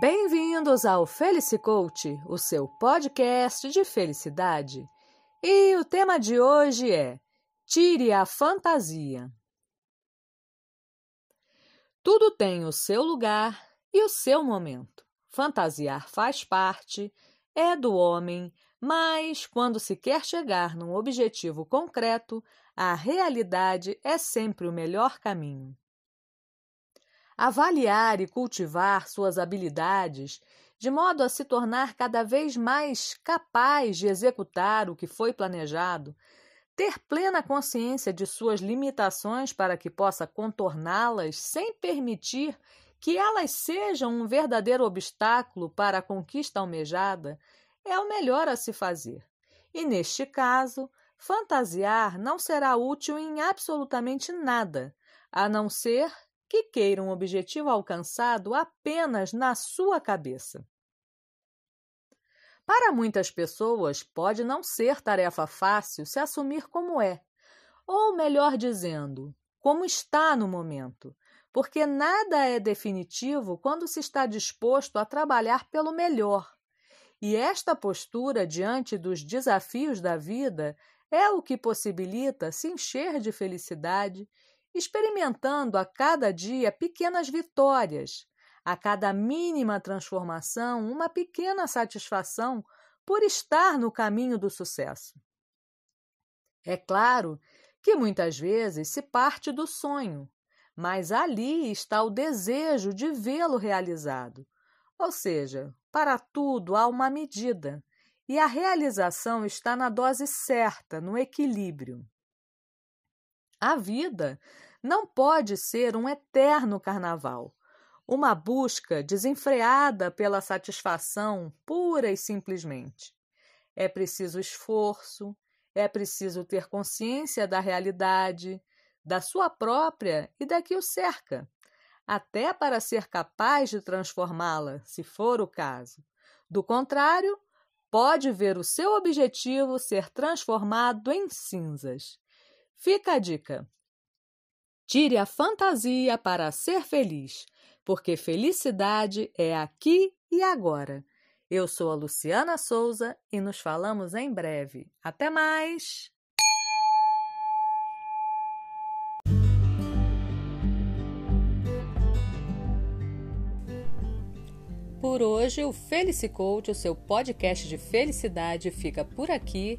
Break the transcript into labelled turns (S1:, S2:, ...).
S1: Bem-vindos ao Felicicoach, o seu podcast de felicidade. E o tema de hoje é Tire a fantasia. Tudo tem o seu lugar e o seu momento. Fantasiar faz parte, é do homem, mas quando se quer chegar num objetivo concreto, a realidade é sempre o melhor caminho. Avaliar e cultivar suas habilidades de modo a se tornar cada vez mais capaz de executar o que foi planejado, ter plena consciência de suas limitações para que possa contorná-las sem permitir que elas sejam um verdadeiro obstáculo para a conquista almejada, é o melhor a se fazer. E neste caso, fantasiar não será útil em absolutamente nada, a não ser que queira um objetivo alcançado apenas na sua cabeça. Para muitas pessoas, pode não ser tarefa fácil se assumir como é, ou melhor dizendo, como está no momento, porque nada é definitivo quando se está disposto a trabalhar pelo melhor. E esta postura diante dos desafios da vida é o que possibilita se encher de felicidade experimentando a cada dia pequenas vitórias, a cada mínima transformação, uma pequena satisfação por estar no caminho do sucesso. É claro que muitas vezes se parte do sonho, mas ali está o desejo de vê-lo realizado. Ou seja, para tudo há uma medida, e a realização está na dose certa, no equilíbrio. A vida não pode ser um eterno carnaval, uma busca desenfreada pela satisfação pura e simplesmente. É preciso esforço, é preciso ter consciência da realidade, da sua própria e da que o cerca, até para ser capaz de transformá-la, se for o caso. Do contrário, pode ver o seu objetivo ser transformado em cinzas. Fica a dica: tire a fantasia para ser feliz, porque felicidade é aqui e agora. Eu sou a Luciana Souza e nos falamos em breve. Até mais! Por hoje, o Felicicoach, o seu podcast de felicidade, fica por aqui.